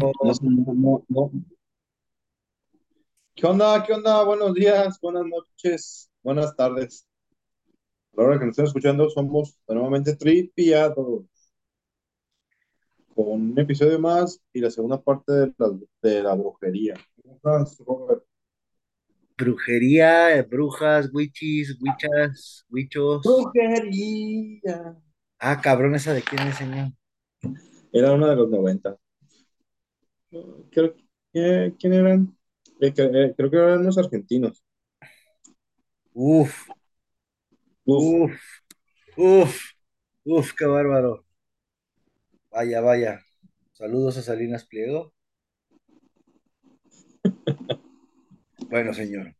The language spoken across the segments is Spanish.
No, no. ¿Qué onda? ¿Qué onda? Buenos días, buenas noches, buenas tardes. A la hora que nos estén escuchando, somos nuevamente Tripiados con un episodio más y la segunda parte de la, de la brujería. ¿Cómo estás, Robert? Brujería, eh, brujas, witches, witchas, wichos. Brujería. Ah, cabrón, ¿esa de quién es, señor? Era una de los 90. Creo, que- ¿quién eran? Eh, eh, creo que eran los argentinos. Uf, Uf, uf, uf, qué bárbaro. Vaya, vaya. Saludos a Salinas Pliego. Bueno, señor.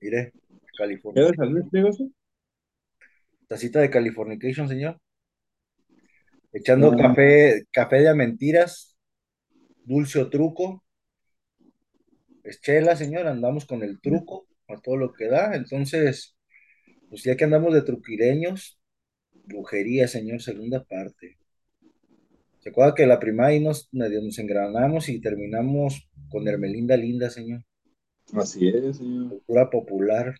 Mire, ¿era California. de Salinas Pliego eso? Tacita de Californication, señor. Echando No, café, café de mentiras, dulce o truco. Es chela, señor. Andamos con el truco a todo lo que da. Entonces, pues ya que andamos de truquireños, brujería, señor, segunda parte. ¿Se acuerda que la primera ahí nos, nos engranamos y terminamos con Hermelinda Linda, señor? así es, señor. Cultura popular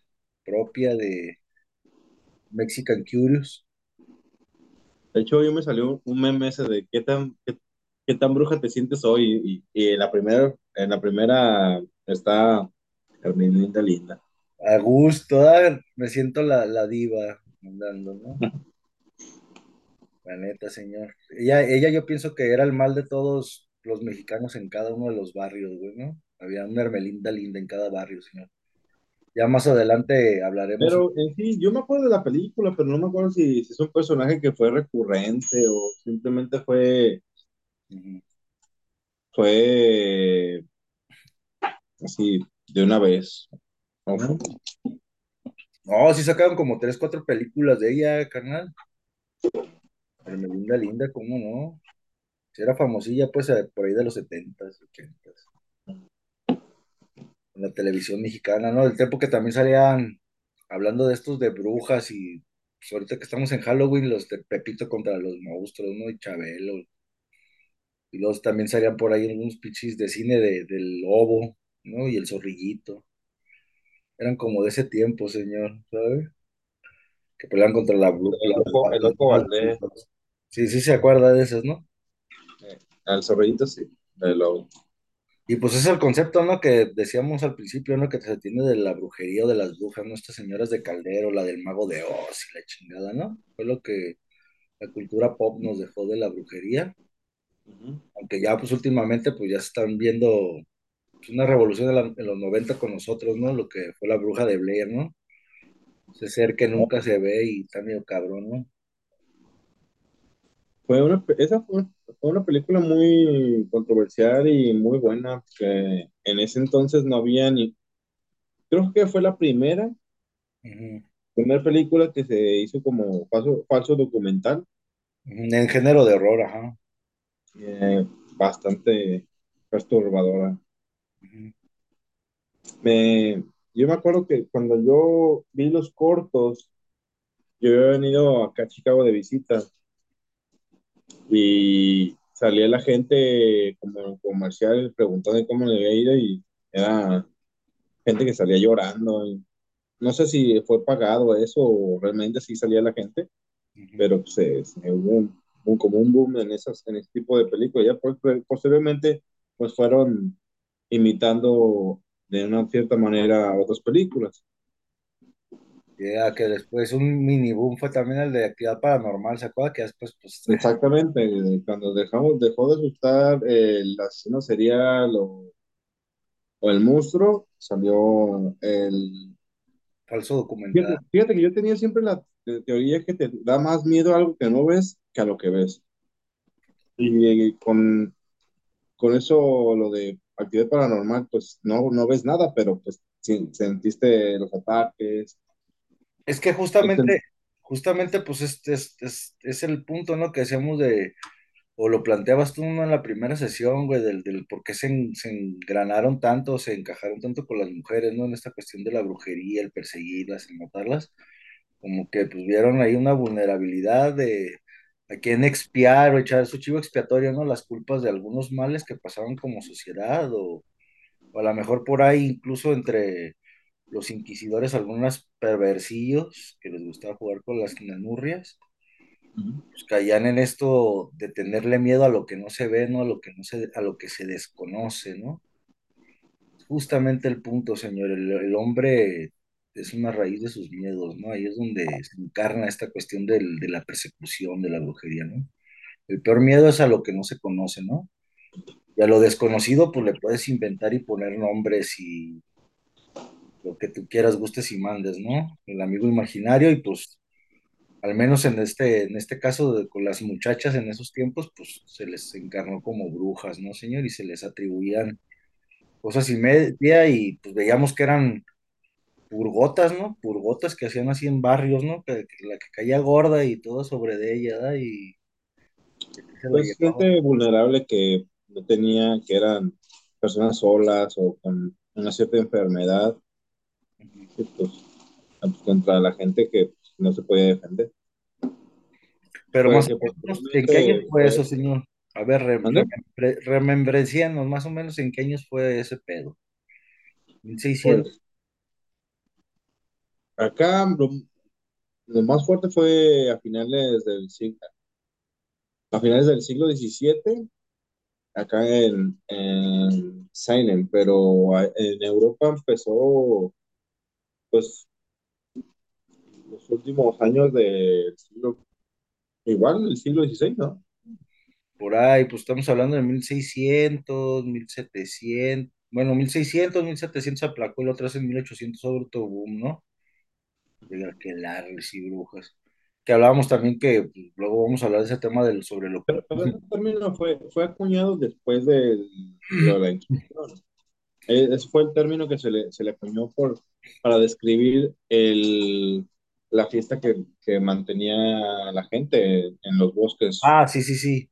propia de Mexican Curious. De hecho, hoy me salió un meme ese de qué tan, qué, qué tan bruja te sientes hoy. Y, y en la primera, en la primera está Carmelita Linda. A gusto, ah, me siento la, la diva andando, ¿no? La neta, señor. Ella, ella yo pienso que era el mal de todos los mexicanos en cada uno de los barrios, güey, ¿no? Había una Hermelinda Linda en cada barrio, señor. Ya más adelante hablaremos. Pero en sí, yo me acuerdo de la película, pero no me acuerdo si, si es un personaje que fue recurrente o simplemente fue, fue así de una vez. O fue- No, sí sacaron como tres, cuatro películas de ella, carnal. Hermelinda Linda, ¿cómo no? Sí era famosilla, pues, eh, por ahí de los setentas, ochentas. En la televisión mexicana, ¿no? El tiempo que también salían, hablando de estos de brujas y pues, ahorita que estamos en Halloween, los de Pepito contra los monstruos, ¿no? Y Chabelo. Y luego también salían por ahí algunos pichis de cine de, del lobo, ¿no? Y el zorrillito. Eran como de ese tiempo, señor, ¿sabes? Que peleaban contra la bruja, el loco, el loco Valdés. Sí, sí se acuerda de esas, ¿no? eh, al zorrillito sí, de lo- Y pues es el concepto, ¿no? Que decíamos al principio, ¿no? Que se tiene de la brujería o de las brujas, ¿no? Estas señoras de Caldero, la del mago de Oz y la chingada, ¿no? Fue lo que la cultura pop nos dejó de la brujería, aunque ya pues últimamente pues ya se están viendo pues, una revolución en, la- en los 90 con nosotros, ¿no? Lo que fue la bruja de Blair, ¿no? Ese ser que nunca se ve y está medio cabrón, ¿no? Fue una, esa fue, fue una película muy controversial y muy buena, que en ese entonces no había ni, creo que fue la primera, primera película que se hizo como falso, falso documental, En género de horror, ajá. eh, bastante perturbadora. Me, yo me acuerdo que cuando yo vi los cortos, yo había venido acá a Chicago de visita y salía la gente como comercial preguntando cómo le había ido y era gente que salía llorando. y no sé si fue pagado eso o realmente sí salía la gente, pero pues, eh, se- hubo un, un- como un boom en, esas, en ese tipo de películas. Ya pues, pues, posteriormente pues fueron imitando de una cierta manera otras películas. Ya que después un mini boom fue también el de actividad paranormal, ¿se acuerda? Que después, pues, Exactamente, eh, cuando dejamos, dejó de asustar eh, el asesino serial o, o el monstruo, salió el... falso documental. Fíjate, fíjate que yo tenía siempre la te- teoría que te da más miedo a algo que no ves que a lo que ves. Y eh, con, con eso, lo de actividad paranormal, pues no, no ves nada, pero pues sentiste los ataques. Es que Este, justamente, justamente, pues es, es, es, es el punto, ¿no? Que decíamos de, o lo planteabas tú en la primera sesión, güey, del, del por qué se, se engranaron tanto, se encajaron tanto con las mujeres, ¿no? En esta cuestión de la brujería, el perseguirlas, el matarlas, como que pues vieron ahí una vulnerabilidad de, a quién expiar o echar su chivo expiatorio, ¿no? Las culpas de algunos males que pasaban como sociedad o, o a lo mejor por ahí incluso entre los inquisidores algunos perversillos que les gustaba jugar con las nanurrias, pues caían en esto de tenerle miedo a lo que no se ve, ¿no? A lo que no se, a lo que se desconoce, ¿no? Justamente el punto, señor, el, el hombre es una raíz de sus miedos, ¿no? Ahí es donde se encarna esta cuestión del- de la persecución, de la brujería, ¿no? El peor miedo es a lo que no se conoce, ¿no? Y a lo desconocido, pues le puedes inventar y poner nombres y lo que tú quieras, gustes y mandes, ¿no? El amigo imaginario y pues al menos en este, en este caso de- con las muchachas en esos tiempos, pues se les encarnó como brujas, ¿no, señor? Y se les atribuían cosas y media y pues veíamos que eran purgotas, ¿no? Purgotas que hacían así en barrios, ¿no? Que, que la que caía gorda y todo sobre de ella, ¿verdad? Y Pues gente vulnerable que no tenía, que eran personas solas o con una cierta enfermedad, pues, pues, contra la gente que pues, no se podía defender. Pero Pues más o menos, ¿en qué posteriormente fue eso, señor? A ver, remembre- remembrencianos, más o menos en qué años fue ese pedo. ¿mil seiscientos Pues acá lo, lo más fuerte fue a finales del siglo, a finales del siglo XVII, acá en, en Salem, pero en Europa empezó pues los últimos años del siglo, igual el siglo XVI, ¿no? por ahí, pues estamos hablando de mil seiscientos mil setecientos bueno, mil seiscientos mil setecientos aplacó el otro en 1800 sobre otro boom, ¿no? De aquelarres y brujas. Que hablábamos también que pues, luego vamos a hablar de ese tema del, sobre el Pero, pero ese ocultismo. término fue, fue acuñado después de lo de la Inquisición. Eh, Ese fue el término que se le, se le acuñó por, para describir el, la fiesta que, que mantenía la gente en los bosques. Ah, sí, sí, sí.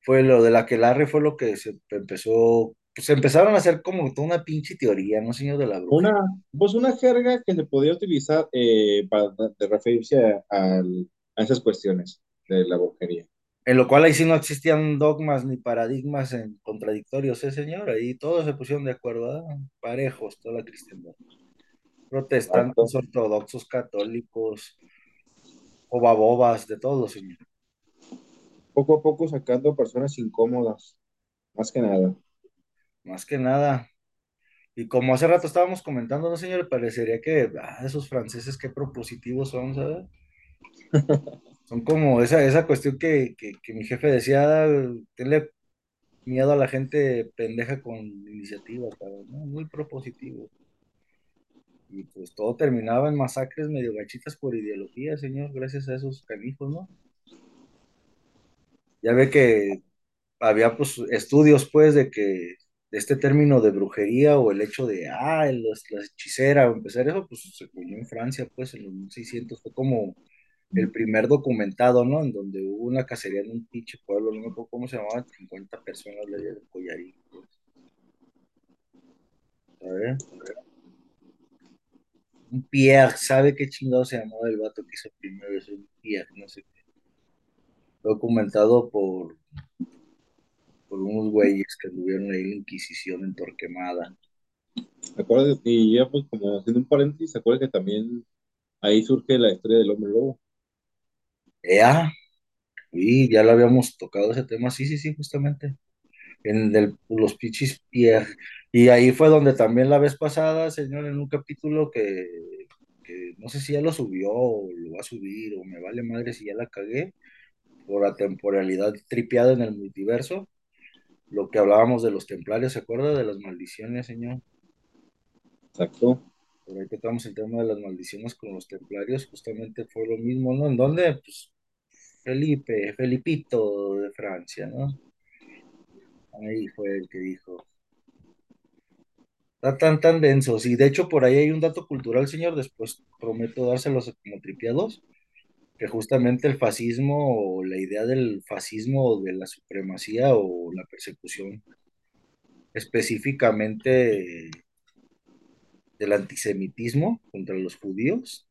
Fue lo del aquelarre, fue lo que se empezó, pues empezaron a hacer como toda una pinche teoría, ¿no, señor de la brujería? Una, pues una jerga que se podía utilizar eh, para de referirse a, al- a esas cuestiones de la brujería. En lo cual ahí sí no existían dogmas ni paradigmas en contradictorios, ¿eh, señor? Ahí todos se pusieron de acuerdo, ¿ah? Parejos, toda la cristiandad. Protestantes, Exacto. ortodoxos, católicos, bobas, de todo, señor. Poco a poco sacando personas incómodas, más que nada. Más que nada. Y como hace rato estábamos comentando, ¿no, señor? Parecería que ah, esos franceses qué propositivos son, ¿sabes? Son como esa, esa cuestión que, que, que mi jefe decía, "Ah, tenle miedo a la gente pendeja con iniciativa, cabrón, ¿no? Muy propositivo. Y pues todo terminaba en masacres medio gachitas por ideología, señor, gracias a esos canijos, ¿no? Ya ve que había pues estudios pues de que este término de brujería o el hecho de, ah, los- la hechicera o empezar eso, pues se cogió en Francia pues en los 1600, fue como el primer documentado, ¿no? En donde hubo una cacería en un pinche pueblo, no me acuerdo cómo se llamaba, 50 personas le dieron collarín, pues, ¿sabes? Un Pierre, ¿sabe qué chingado se llamaba el vato que hizo primero eso? Un Pierre, no sé qué. Documentado por, por unos güeyes que tuvieron ahí la Inquisición en Torquemada. ¿Se acuerda? Y ya pues como haciendo un paréntesis, ¿se acuerda que también ahí surge la historia del hombre lobo? Ea, y ya lo habíamos tocado ese tema, sí, sí, sí, justamente. En el- los pichis Pierre. Y ahí fue donde también la vez pasada, señor, en un capítulo que, que no sé si ya lo subió o lo va a subir o me vale madre si ya la cagué por la temporalidad tripeada en el multiverso. Lo que hablábamos de los templarios, ¿se acuerda? De las maldiciones, señor. Exacto. Por ahí tocamos el tema de las maldiciones con los templarios, justamente fue lo mismo, ¿no? ¿En dónde? Pues Felipe, Felipito de Francia, ¿no? Ahí fue el que dijo. Está tan, tan densos. Y de hecho, por ahí hay un dato cultural, señor. Después prometo dárselos como tripiados. Que justamente el fascismo, o la idea del fascismo, o de la supremacía o la persecución, específicamente del antisemitismo contra los judíos,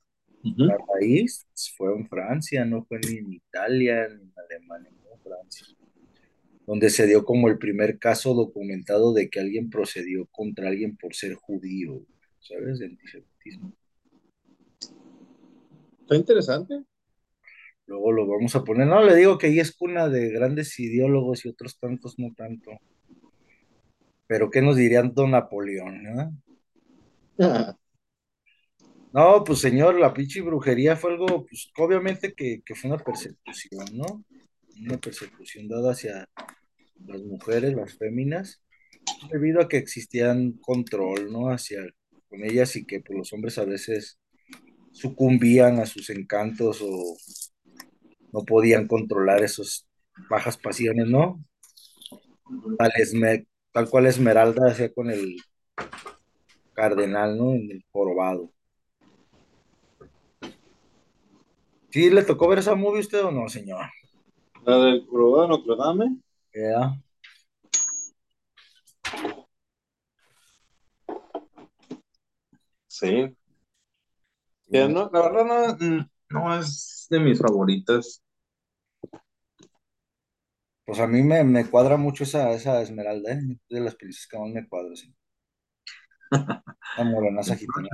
La raíz fue en Francia, no fue ni en Italia, ni en Alemania, no en Francia, donde se dio como el primer caso documentado de que alguien procedió contra alguien por ser judío, ¿sabes? De antisemitismo. Está interesante. Luego lo vamos a poner. No, le digo que ahí es cuna de grandes ideólogos y otros tantos no tanto. Pero ¿qué nos dirían don Napoleón? ¿eh? No, pues señor, la pinche brujería fue algo, pues obviamente que, que fue una persecución, ¿no? Una persecución dada hacia las mujeres, las féminas, debido a que existían control, ¿no? Hacia con ellas y que pues, los hombres a veces sucumbían a sus encantos o no podían controlar esas bajas pasiones, ¿no? Tal, cual Esmeralda hacía con el cardenal, ¿no? En el jorobado. ¿Sí le tocó ver esa movie usted o no, señor? La del Jorobado de Notre Dame. Ya. Sí. Que no, la verdad no, mm, no es de mis favoritas. Pues a mí me, me cuadra mucho esa, esa Esmeralda, ¿eh? De las princesas que más me cuadra, sí. La morenaza gitana.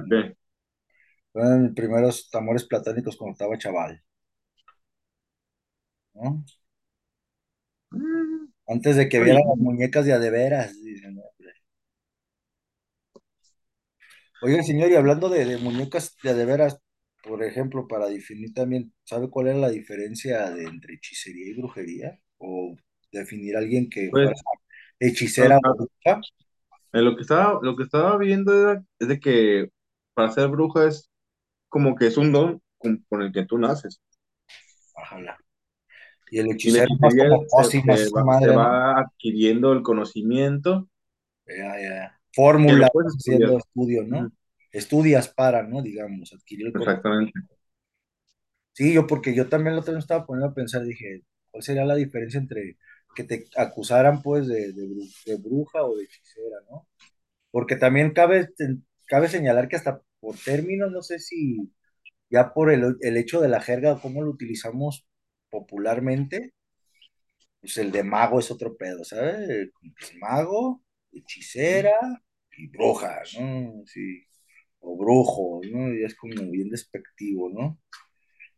Fueron mis primeros amores platónicos cuando estaba chaval. ¿no? Antes de que viera las muñecas de a de veras, dicen. Oiga, señor, y hablando de, de muñecas de a de veras, por ejemplo, para definir también, ¿sabe cuál era la diferencia de entre hechicería y brujería? O definir a alguien que fuera Pues, hechicera o bruja. eh, lo que estaba, lo que estaba viendo era- es de que para ser bruja es como que es un don con, con el que tú naces. Ajá. Y el hechicero más hechicería como se, se va, se va adquiriendo el conocimiento Ya, ya. Fórmula, haciendo estudio, ¿no? Estudias para, ¿no? Digamos, adquirir el conocimiento. Exactamente. Sí, yo porque yo también lo estaba poniendo a pensar, dije, ¿cuál sería la diferencia entre que te acusaran pues de, de, bru- de bruja o de hechicera, ¿no? Porque también cabe, cabe señalar que hasta por términos, no sé si ya por el, el hecho de la jerga o cómo lo utilizamos popularmente, pues el de mago es otro pedo, ¿sabes? Es mago, hechicera y bruja, ¿no? Sí, o brujo, ¿no? Y es como bien despectivo, ¿no?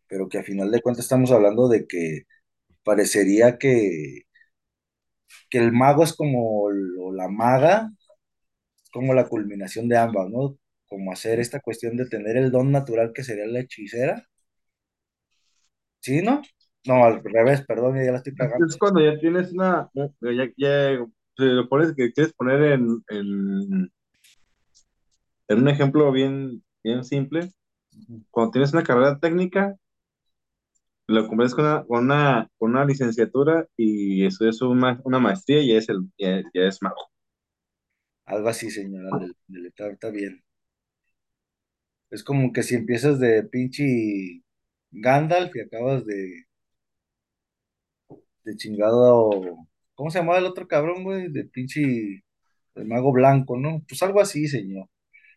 Pero que a final de cuentas estamos hablando de que parecería que, que el mago es como, la maga, como la culminación de ambas, ¿no? Como hacer esta cuestión de tener el don natural que sería la hechicera, ¿sí, no? No, al revés, perdón, ya la estoy cagando. Es cuando ya tienes una, ya, ya lo pones que quieres poner en, en, en un ejemplo bien, bien simple. Cuando tienes una carrera técnica, lo conviertes con una, con una, con una licenciatura y eso es una, una maestría y ya es, el, ya, ya es mago. Algo así, señora, del- del- está, está bien. Es como que si empiezas de pinche Gandalf y acabas de, de chingado, ¿cómo se llamaba el otro cabrón, güey? De pinche, el mago blanco, ¿no? Pues algo así, señor.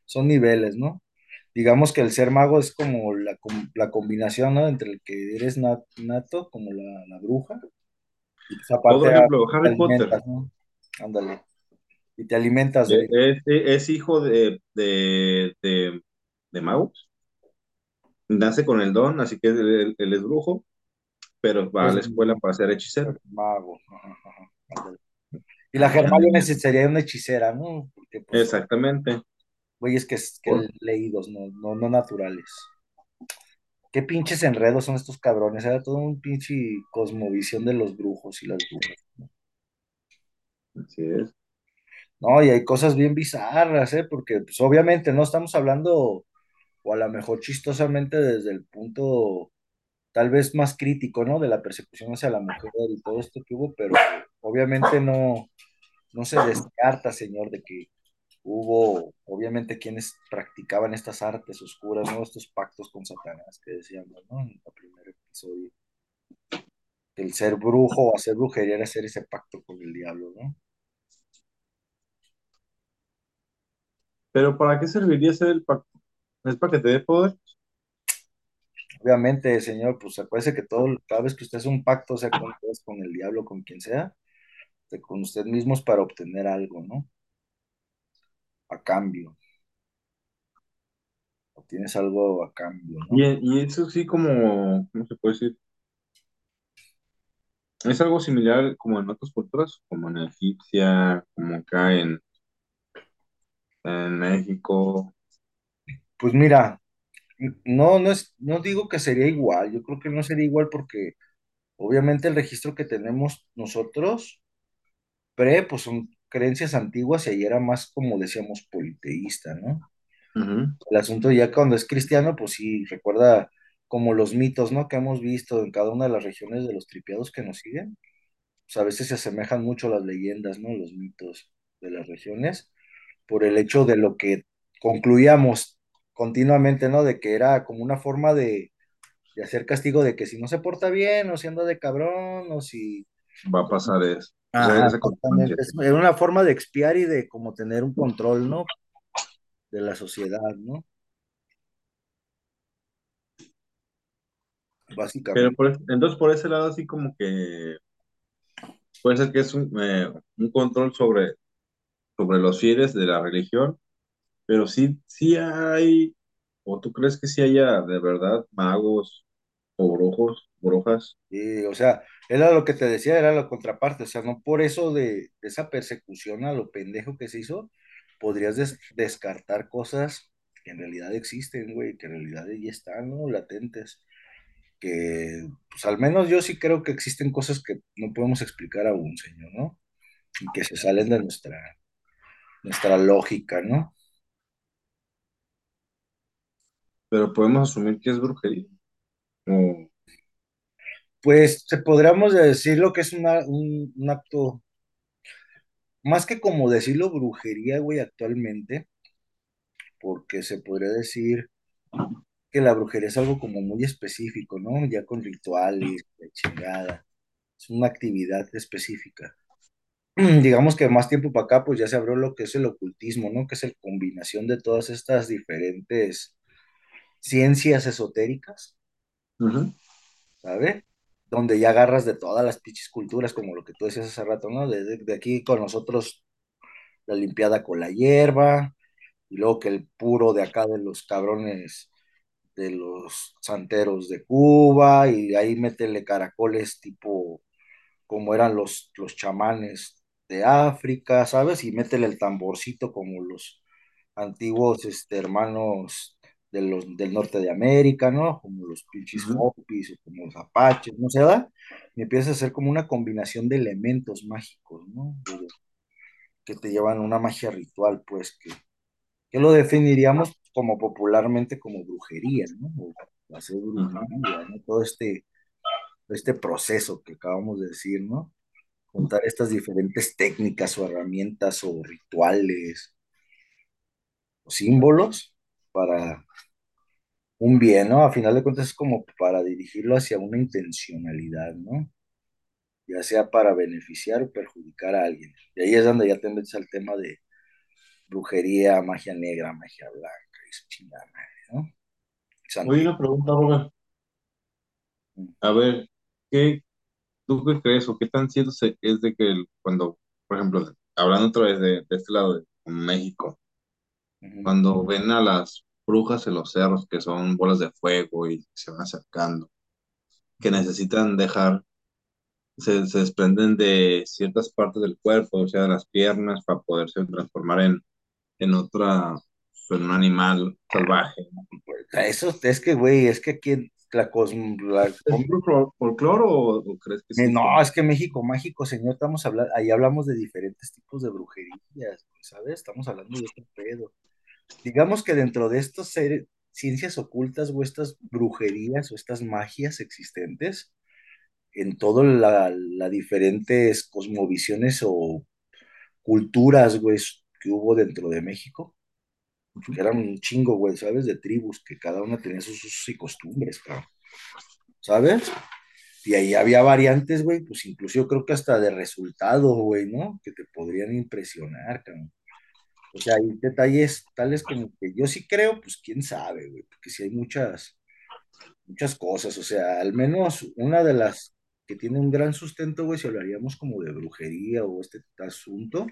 Son niveles, ¿no? Digamos que el ser mago es como la, la combinación, ¿no? Entre el que eres nat- nato, como la, la bruja, y pues Otro aparte ah, ejemplo, Harry Potter. Ándale. Y te alimentas eh, de... es, es hijo de, de, de, de magos, nace con el don, así que él, él es brujo, pero va a la escuela para ser hechicero. mago. Ajá, ajá, ándale. Y la Hermione sería una hechicera, ¿no? Porque pues Exactamente. güeyes que, que leídos, no, no, no naturales. Qué pinches enredos son estos cabrones. Era todo un pinche cosmovisión de los brujos y las brujas. Así es. No, y hay cosas bien bizarras, ¿eh? Porque pues obviamente no estamos hablando, o a lo mejor chistosamente desde el punto tal vez más crítico, ¿no? De la persecución hacia la mujer y todo esto que hubo, pero obviamente no, no se descarta, señor, de que hubo, obviamente, quienes practicaban estas artes oscuras, ¿no? Estos pactos con Satanás que decíamos, ¿no? En el primer episodio. El ser brujo o hacer brujería era hacer ese pacto con el diablo, ¿no? Pero ¿para qué serviría ser el pacto? ¿Es para que te dé poder? Obviamente, señor, pues acuérdese que todo, cada vez que usted hace un pacto, sea con, Dios, con el diablo, con quien sea, con usted mismo es para obtener algo, ¿no? A cambio. Obtienes algo a cambio, ¿no? Y, y eso sí como, ¿cómo se puede decir? Es algo similar como en otras culturas, como en egipcia, como acá en, en México. Pues mira, no, no es, no digo que sería igual, yo creo que no sería igual porque obviamente el registro que tenemos nosotros, pre, pues son creencias antiguas y ahí era más como decíamos politeísta, ¿no? El asunto ya cuando es cristiano, pues sí, recuerda como los mitos, ¿no? Que hemos visto en cada una de las regiones de los tripiados que nos siguen. Pues a veces se asemejan mucho las leyendas, ¿no? Los mitos de las regiones, por el hecho de lo que concluíamos continuamente, ¿no? De que era como una forma de, de hacer castigo de que si no se porta bien, o si anda de cabrón, o si... Va a pasar eso. Ajá. Es- Era una forma de expiar y de como tener un control, ¿no? De la sociedad, ¿no? Pero Básicamente. por, es- entonces por ese lado así como que puede ser que es un, eh, un control sobre, sobre los fieles de la religión, pero sí, sí hay, o tú crees que sí haya de verdad magos o brujos, brujas. Y, o sea, era lo que te decía, era la contraparte, o sea, no por eso de, de esa persecución a lo pendejo que se hizo, podrías des- descartar cosas que en realidad existen, güey, que en realidad ahí están, ¿no? Latentes, que, pues al menos yo sí creo que existen cosas que no podemos explicar aún, señor, ¿no? Y que se salen de nuestra, nuestra lógica, ¿no? Pero podemos asumir que es brujería. O, Pues se podríamos decir lo que es una- un, un acto, más que como decirlo brujería, güey, actualmente, porque se podría decir que la brujería es algo como muy específico, ¿no? Ya con rituales, chingada. Es una actividad específica. Digamos que más tiempo para acá, pues ya se abrió lo que es el ocultismo, ¿no? Que es la combinación de todas estas diferentes ciencias esotéricas, ¿sabes? Donde ya agarras de todas las pinches culturas, como lo que tú decías hace rato, ¿no? De, de- de aquí con nosotros la limpiada con la hierba, y luego que el puro de acá de los cabrones de los santeros de Cuba y ahí métele caracoles tipo como eran los, los chamanes de África, ¿sabes? Y métele el tamborcito como los antiguos este, hermanos de los, del norte de América, ¿no? Como los pinches. Hopis o como los Apaches, ¿no se da? Y empieza a ser como una combinación de elementos mágicos, ¿no? De- que te llevan a una magia ritual, pues, que que lo definiríamos como popularmente como brujería, ¿no? O hacer brujería, ¿no? Todo este, este proceso que acabamos de decir, ¿no? Juntar estas diferentes técnicas o herramientas o rituales o símbolos para un bien, ¿no? A final de cuentas es como para dirigirlo hacia una intencionalidad, ¿no? Ya sea para beneficiar o perjudicar a alguien. Y ahí es donde ya te metes al tema de brujería, magia negra, magia blanca y chingada ¿no? Oye, Santería. una pregunta, Robert. A ver, ¿qué, tú qué crees o qué tan cierto es de que el- cuando, por ejemplo, hablando otra vez de, de este lado de México, cuando ven a las brujas en los cerros, que son bolas de fuego y se van acercando, que necesitan dejar, se, se desprenden de ciertas partes del cuerpo, o sea, de las piernas, para poderse transformar en, en otra, en un animal salvaje. Eso es que, güey, es que aquí en la, cos- la ¿Es com- puro folclore o, o crees que eh, sí no, sea? es que México mágico, señor, estamos hablando, ahí hablamos de diferentes tipos de brujerías, ¿sabes? Estamos hablando de este pedo. Digamos que dentro de estas ser- ciencias ocultas o estas brujerías o estas magias existentes, en todas la, la diferentes cosmovisiones o culturas, güey, que hubo dentro de México, que eran un chingo, güey, ¿sabes? De tribus, que cada una tenía sus usos y costumbres, cabrón. ¿sabes? Y ahí había variantes, güey, pues incluso yo creo que hasta de resultado, güey, ¿no? Que te podrían impresionar, cabrón. O sea, hay detalles tales como que yo sí creo, pues quién sabe, güey, porque sí hay muchas. muchas cosas, o sea, al menos una de las que tiene un gran sustento, güey, si hablaríamos como de brujería o este asunto,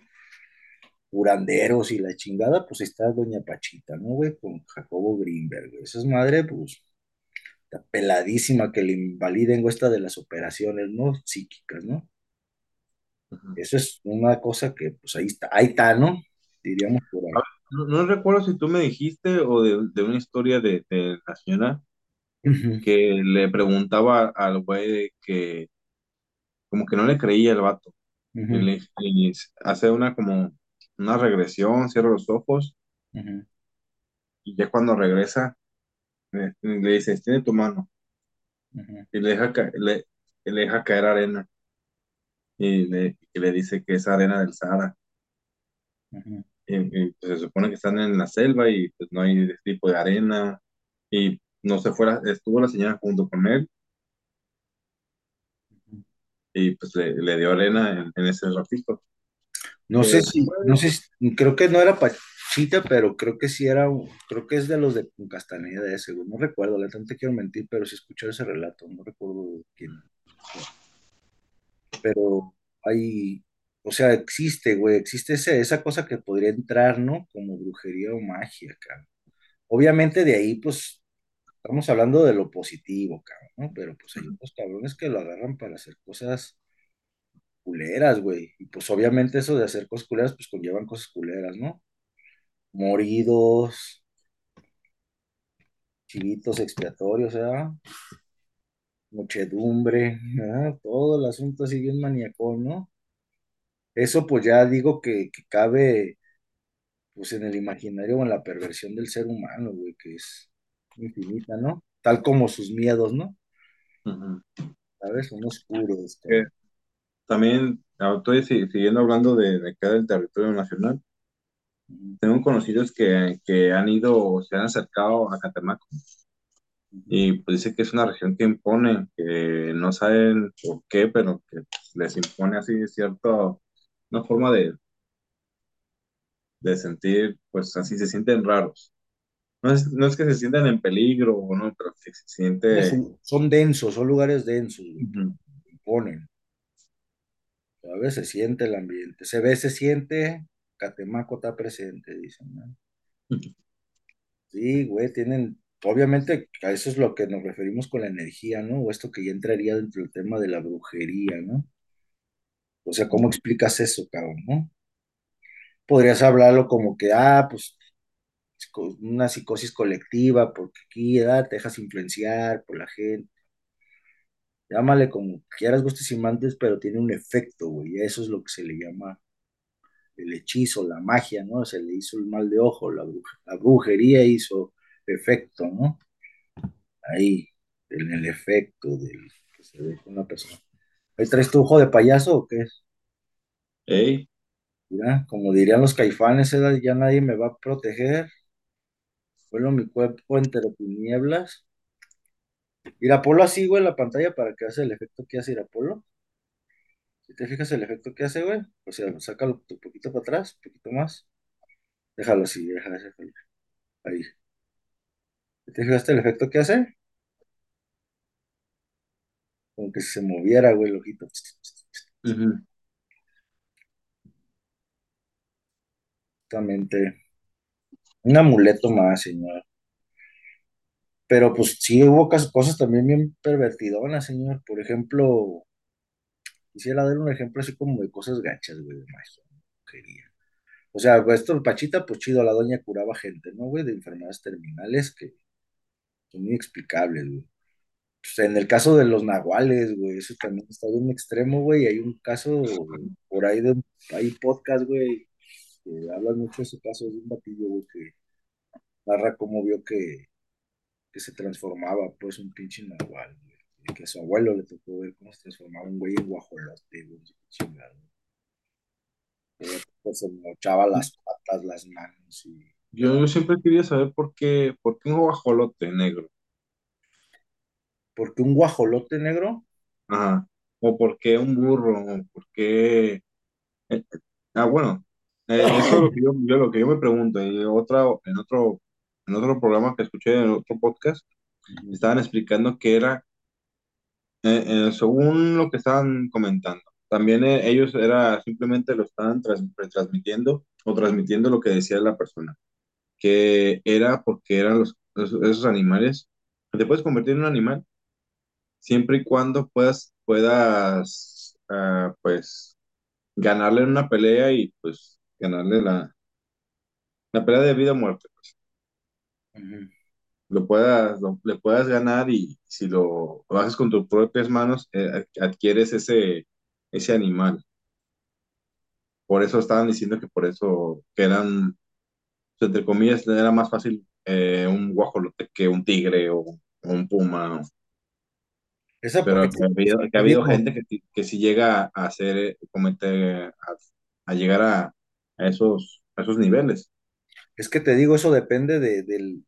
curanderos y la chingada, pues está Doña Pachita, ¿no, güey? Con Jacobo Greenberg, güey. Esa es madre, pues, está peladísima que le invaliden, güey, esta de las operaciones, ¿no? Psíquicas, ¿no? Eso es una cosa que, pues, ahí está, ahí está, ¿no? Diríamos por ahí. No, no recuerdo si tú me dijiste o de, de una historia de, de la señora que le preguntaba al güey que como que no le creía el vato. Le, hace una como una regresión, cierra los ojos y ya cuando regresa le, le dice, tiene tu mano y le deja, le, le deja caer arena y le, y le dice que es arena del Sahara. ujú. Y, y, pues, se supone que están en la selva y pues no hay ese tipo de arena y no se fuera, estuvo la señora junto con él y pues le, le dio arena en, en ese ratito. No sé si, no sé, si- creo que no era Pachita, pero creo que sí era, un- creo que es de los de Castaneda ese, güey. No recuerdo, la no te quiero mentir, pero sí escuché ese relato, no recuerdo quién. Pero hay, o sea, existe, güey, existe ese, esa cosa que podría entrar, ¿no? Como brujería o magia, cabrón. Obviamente de ahí, pues, estamos hablando de lo positivo, cabrón, ¿no? Pero pues hay otros cabrones que lo agarran para hacer cosas culeras, güey. Y pues obviamente eso de hacer cosas culeras, pues conllevan cosas culeras, ¿no? Moridos, chivitos expiatorios, ¿verdad? Muchedumbre, ¿verdad? Todo el asunto así bien maníaco, ¿no? Eso pues ya digo que, que cabe pues en el imaginario o en la perversión del ser humano, güey, que es infinita, ¿no? Tal como sus miedos, ¿no? ¿Sabes? Son oscuros, Que cabrón. también ah, estoy si- siguiendo hablando de, de acá del territorio nacional. Tengo conocidos que, que han ido, se han acercado a Catemaco y pues dice que es una región que impone, que no saben por qué, pero que les impone así cierto, una forma de, de sentir, pues así se sienten raros. No es, no es que se sientan en peligro o no, pero que se siente... Son son densos, son lugares densos, que Ujú, imponen. ¿Sabes? Se siente el ambiente. Se ve, se siente, Catemaco está presente, dicen, ¿no? Sí, güey, tienen, obviamente a eso es lo que nos referimos con la energía, ¿no? O esto que ya entraría dentro del tema de la brujería, ¿no? O sea, ¿cómo explicas eso, cabrón, no? Podrías hablarlo como que, ah, pues una psicosis colectiva, porque aquí. Te dejas influenciar por la gente. Llámale como quieras, gustes y mandes, pero tiene un efecto, güey. y Eso es lo que se le llama el hechizo, la magia, ¿no? Se le hizo el mal de ojo, la, la brujería hizo efecto, ¿no? Ahí, en el efecto del que se ve con una persona. ¿Ahí traes tu ojo de payaso o qué es? Ey, Mira, como dirían los caifanes, ¿eh? ya nadie me va a proteger. Vuelo mi cuerpo entre tinieblas. Irapolo así, güey, la pantalla para que hace el efecto que hace Irapolo. Si te fijas el efecto que hace, güey, o sea, sácalo un poquito para atrás, un poquito más. Déjalo así, déjalo, déjalo. Ahí. ¿Te fijaste el efecto que hace? Como que si se moviera, güey, el ojito. ujú. Exactamente. Un amuleto más, señor. Pero pues sí hubo cas- cosas también bien pervertidonas, señor. Por ejemplo, quisiera dar un ejemplo así como de cosas gachas, güey, de magia, brujería. O sea, pues, esto, Pachita, pues chido, la doña curaba gente, ¿no, güey? De enfermedades terminales que son inexplicables, güey. Pues, en el caso de los nahuales, güey, eso también está bien extremo, güey. Hay un caso por ahí de, hay podcast, güey, que hablan mucho de ese caso de un batillo, güey, que narra cómo vio que, que se transformaba, pues, un pinche nahual, güey. Y que a su abuelo le tocó ver cómo se transformaba un güey en guajolote, güey, chingado. Pues, se mochaba las patas, las manos y... Yo, yo siempre quería saber por qué, por qué un guajolote negro. Porque un guajolote negro, Ajá. O por qué un burro, o por qué... eh, ah, bueno, eh, eso es lo que yo, yo- lo que yo me pregunto. Y otra, en otro, en otro programa que escuché, en otro podcast, estaban explicando que era, eh, eh, según lo que estaban comentando, también eh, ellos era simplemente lo estaban retransmitiendo o transmitiendo lo que decía la persona, que era porque eran los, esos, esos animales, te puedes convertir en un animal siempre y cuando puedas, puedas, ah, pues, ganarle en una pelea y pues ganarle la, la pelea de vida o muerte. pues. Lo puedas, lo- le puedas ganar y si lo, lo haces con tus propias manos, eh, adquieres ese, ese animal. Por eso estaban diciendo que por eso, que eran, pues, entre comillas, era más fácil eh, un guajolote que un tigre o, o un puma. Pero que ha habido, que ha habido gente que, que sí llega a hacer, eh, cometer, a, a llegar a, a esos, a esos niveles. es que te digo, eso depende de, del,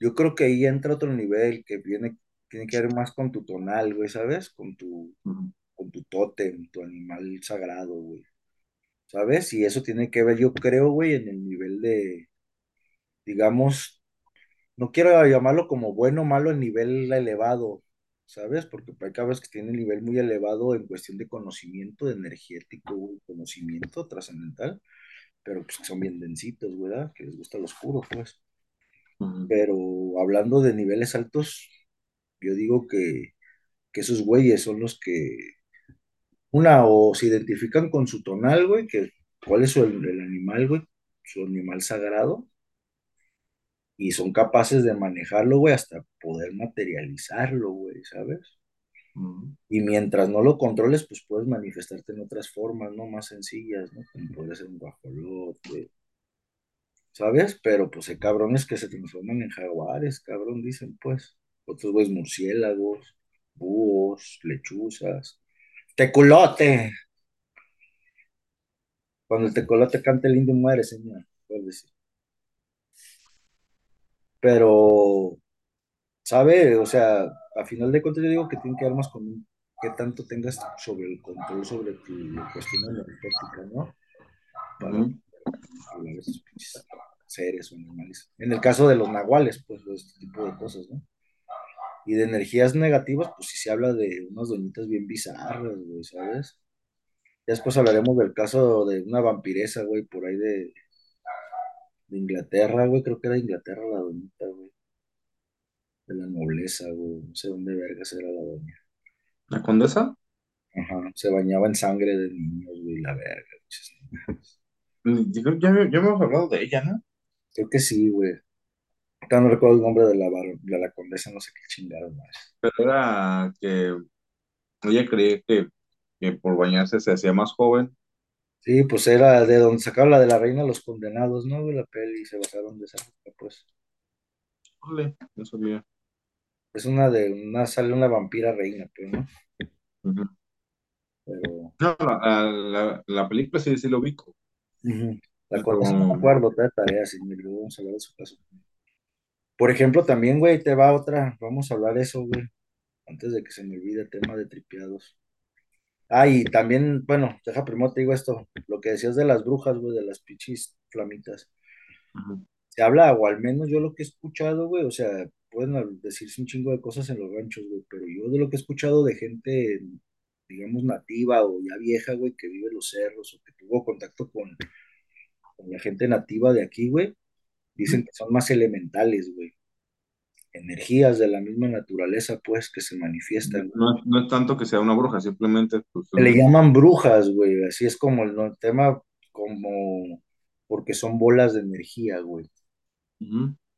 yo creo que ahí entra otro nivel que viene, tiene que ver más con tu tonal, güey, ¿sabes? Con tu, Ujú, con tu tótem, tu animal sagrado, güey, ¿sabes? Y eso tiene que ver, yo creo, güey, en el nivel de, digamos, no quiero llamarlo como bueno o malo el nivel elevado, ¿sabes? Porque hay cabras que tienen nivel muy elevado en cuestión de conocimiento de energético, conocimiento trascendental, pero pues que son bien densitos, ¿verdad? Que les gusta lo oscuro, pues. Pero hablando de niveles altos, yo digo que, que esos güeyes son los que, una, o se identifican con su tonal, güey, que cuál es su, el animal, güey, su animal sagrado, y son capaces de manejarlo, güey, hasta poder materializarlo, güey, ¿sabes? Y mientras no lo controles, pues puedes manifestarte en otras formas, ¿no? Más sencillas, ¿no? Como podría ser un guajolote, ¿sabes? Pero pues hay cabrones que se transforman en jaguares, cabrón, dicen, pues. Otros güeyes murciélagos, búhos, lechuzas. ¡Tecolote! Cuando el tecolote canta el indio muere, señor. puedes decir. Pero, ¿sabe? O sea, a final de cuentas yo digo que tiene que ver más con qué tanto tengas sobre el control sobre tu cuestión energética, ¿no? Para hablar de esos pinches seres o animales. En el caso de los nahuales, pues, de este tipo de cosas, ¿no? Y de energías negativas, pues sí se habla de unas doñitas bien bizarras, güey, ¿sabes? Ya después hablaremos del caso de una vampiresa, güey, por ahí de, de Inglaterra, güey, creo que era de Inglaterra la doñita, güey, de la nobleza, güey, no sé dónde vergas era la doña. ¿La condesa? Ajá, se bañaba en sangre de niños, güey, la verga. Mm, Yo creo que ya, ya hemos hablado de ella, ¿no? Creo que sí, güey. Ahorita No recuerdo el nombre de la, bar- de la condesa, no sé qué chingados más. Pero era que ella creía que, que por bañarse se hacía más joven. Sí, pues era de donde sacaron la de la reina los condenados, ¿no? De la peli y se basaron de esa, pues. Órale, no sabía. Es una de una, sale una vampira reina, pues, ¿no? Pero No, la, la, la- la película sí, sí lo ubico. ujú, la Pero, condesa no me acuerdo, de tarea, si me vamos a hablar de su caso. Por ejemplo, también, güey, te va otra, vamos a hablar de eso, güey, antes de que se me olvide el tema de tripeados. Ah, y también, bueno, deja primero te digo esto, lo que decías de las brujas, güey, de las pichis flamitas. Se habla, o al menos yo lo que he escuchado, güey, o sea, pueden decirse un chingo de cosas en los ranchos, güey, pero yo de lo que he escuchado de gente, digamos, nativa o ya vieja, güey, que vive en los cerros o que tuvo contacto con, con la gente nativa de aquí, güey, dicen que son más elementales, güey, energías de la misma naturaleza, pues, que se manifiestan. No, es- no es tanto que sea una bruja, simplemente pues, Se le llaman brujas, güey, así es como el, tema, como, porque son bolas de energía, güey.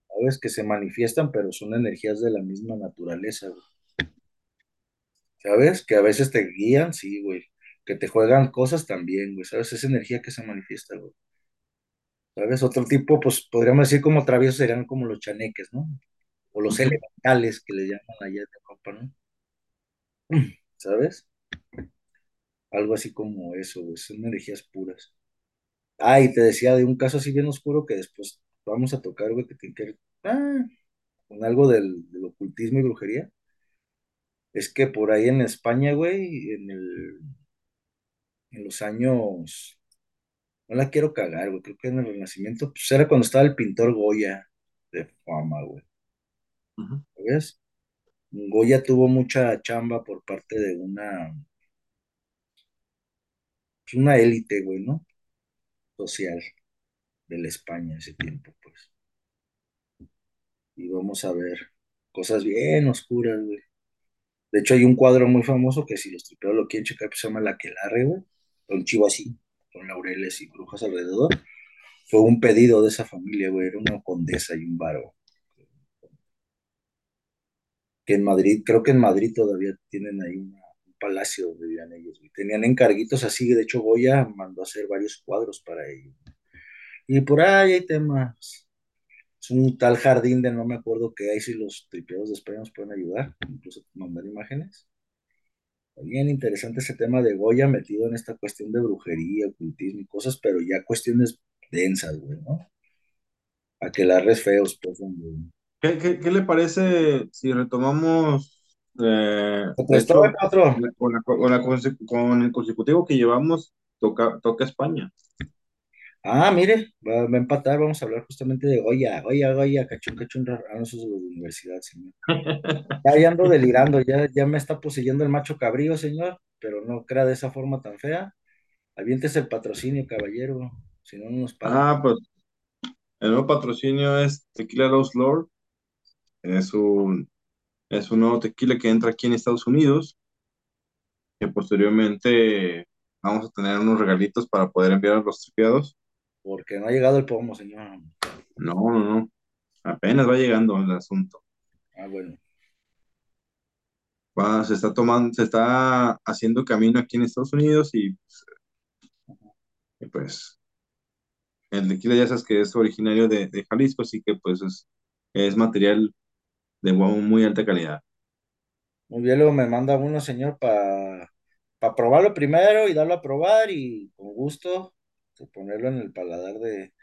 ¿sabes? Que se manifiestan, pero son energías de la misma naturaleza, güey. ¿Sabes? Que a veces te guían, sí, güey. Que te juegan cosas también, güey. ¿Sabes? Esa energía que se manifiesta, güey. ¿Sabes? Otro tipo, pues podríamos decir como traviesos serían como los chaneques, ¿no? O los elementales que le llaman allá de Europa, ¿no? ¿Sabes? Algo así como eso, güey. Son energías puras. Ah, y te decía de un caso así bien oscuro que después vamos a tocar, güey, que tiene que ver ah, con algo del, del ocultismo y brujería. Es que por ahí en España, güey, en el, en los años, no la quiero cagar, güey, creo que en el Renacimiento, pues era cuando estaba el pintor Goya de fama, güey, Ujú. ¿sabes? Goya tuvo mucha chamba por parte de una, pues, una élite, güey, ¿no? Social de la España ese tiempo, pues. Y vamos a ver cosas bien oscuras, güey. De hecho, hay un cuadro muy famoso que si los triperos lo quieren checar, pues se llama La Aquelarre, güey. Un chivo así, con laureles y brujas alrededor. Fue un pedido de esa familia, güey. Era una condesa y un varo. Que en Madrid, creo que en Madrid todavía tienen ahí un palacio donde vivían ellos, güey. Tenían encarguitos así, de hecho Goya mandó a hacer varios cuadros para ellos. Y por ahí hay temas. Es un tal jardín de no me acuerdo qué hay, si los tripeados de España nos pueden ayudar, incluso mandar imágenes. Bien interesante ese tema de Goya metido en esta cuestión de brujería, ocultismo y cosas, pero ya cuestiones densas, güey, ¿no? Aquelarres feos, pues, güey. ¿Qué, qué, qué le parece si retomamos, eh, hecho, otro. con, la- con la conse- con el consecutivo que llevamos, toca, toca España? Ah, mire, va, a empatar, vamos a hablar justamente de Goya, Goya, Goya, cachón, cachón, ah, no, eso es de la universidad, señor. Ya, ya ando delirando, ya, ya me está poseyendo el macho cabrío, señor, pero no crea de esa forma tan fea. Aviéntese el patrocinio, caballero, si no, no nos pagan. Ah, pues el nuevo patrocinio es Tequila Lost Lord. Es un, es un nuevo tequila que entra aquí en Estados Unidos, que posteriormente vamos a tener unos regalitos para poder enviar a los tripiados. Porque no ha llegado el pomo, señor. No, no, no. Apenas va llegando el asunto. Ah, bueno. Va, se está tomando, se está haciendo camino aquí en Estados Unidos y, y, pues el tequila ya sabes que es originario de, de Jalisco, así que pues es, es material de muy muy alta calidad. Muy bien, luego me manda uno, señor, para probarlo primero y darlo a probar y con gusto ponerlo en el paladar de,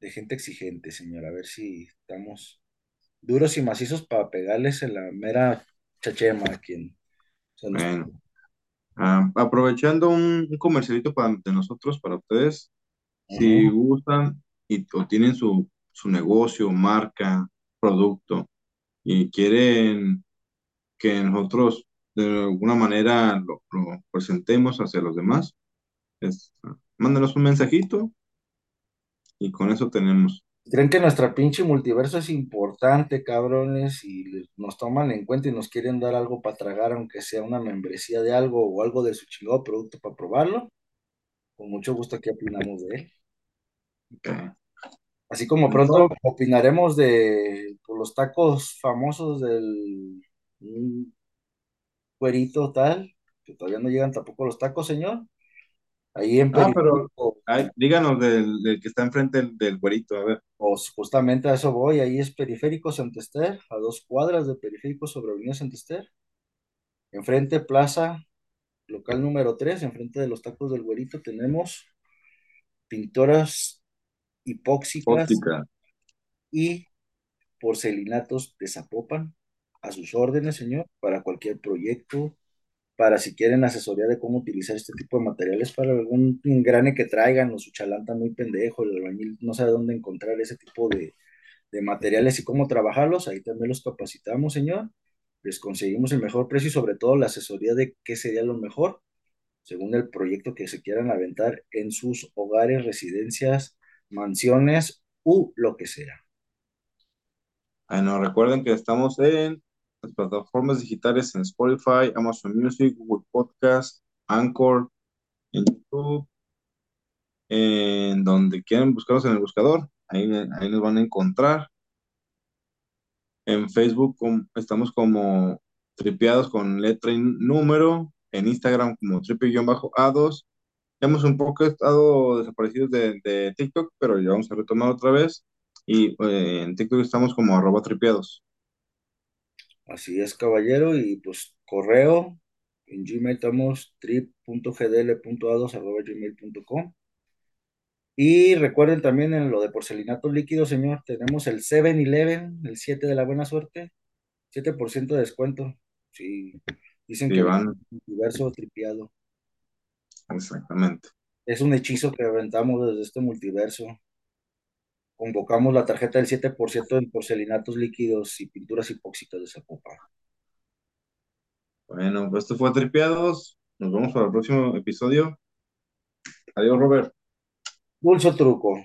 de gente exigente, señor. A ver si estamos duros y macizos para pegarles en la mera chachema a quien. Bueno, ah, aprovechando un, un comercialito para, de nosotros, para ustedes, si gustan y, o tienen su, su negocio, marca, producto y quieren que nosotros de alguna manera lo, lo presentemos hacia los demás, es, mándanos un mensajito y con eso tenemos. Creen que nuestra pinche multiverso es importante, cabrones, y nos toman en cuenta y nos quieren dar algo para tragar, aunque sea una membresía de algo o algo de su chingado producto para probarlo. Con mucho gusto aquí opinamos de él. Ok. Así como pronto opinaremos de por los tacos famosos del un güerito tal, que todavía no llegan tampoco los tacos, señor. Ahí en ah, pero ay, díganos del, del que está enfrente del, del güerito, a ver. pues justamente a eso voy, ahí es Periférico Santester, a dos cuadras de Periférico sobre Avenida Santester. Enfrente, Plaza, local número 3, enfrente de los tacos del güerito, tenemos pintoras hipóxicas Óptica. y porcelinatos de Zapopan. A sus órdenes, señor, para cualquier proyecto, para si quieren asesoría de cómo utilizar este tipo de materiales para algún engrane que traigan o su chalanta muy pendejo, el albañil no sabe dónde encontrar ese tipo de, de materiales y cómo trabajarlos, ahí también los capacitamos, señor. Les conseguimos el mejor precio y sobre todo la asesoría de qué sería lo mejor según el proyecto que se quieran aventar en sus hogares, residencias, mansiones u lo que sea. Bueno, recuerden que estamos en las plataformas digitales en Spotify, Amazon Music, Google Podcast, Anchor, en YouTube, en donde quieran buscarnos en el buscador, ahí, ahí nos van a encontrar. En Facebook estamos como tripeados con letra y número, en Instagram como tripe-a2. Hemos un poco estado desaparecidos de, de TikTok, pero ya vamos a retomar otra vez. Y eh, en TikTok estamos como arroba tripeados. Así es, caballero, y pues correo, en Gmail estamos trip.gdl.a2.gmail.com y recuerden también en lo de porcelinato líquido, señor, tenemos el 7-Eleven, el 7 de la buena suerte, 7% de descuento. Sí, dicen Sí, que van, universo tripiado. Exactamente. Es un hechizo que aventamos desde este multiverso. Convocamos la tarjeta del 7% en porcelinatos líquidos y pinturas hipóxicas de Zapopan. Bueno, pues esto fue Tripeados. Nos vemos para el próximo episodio. Adiós, Robert. Dulce truco.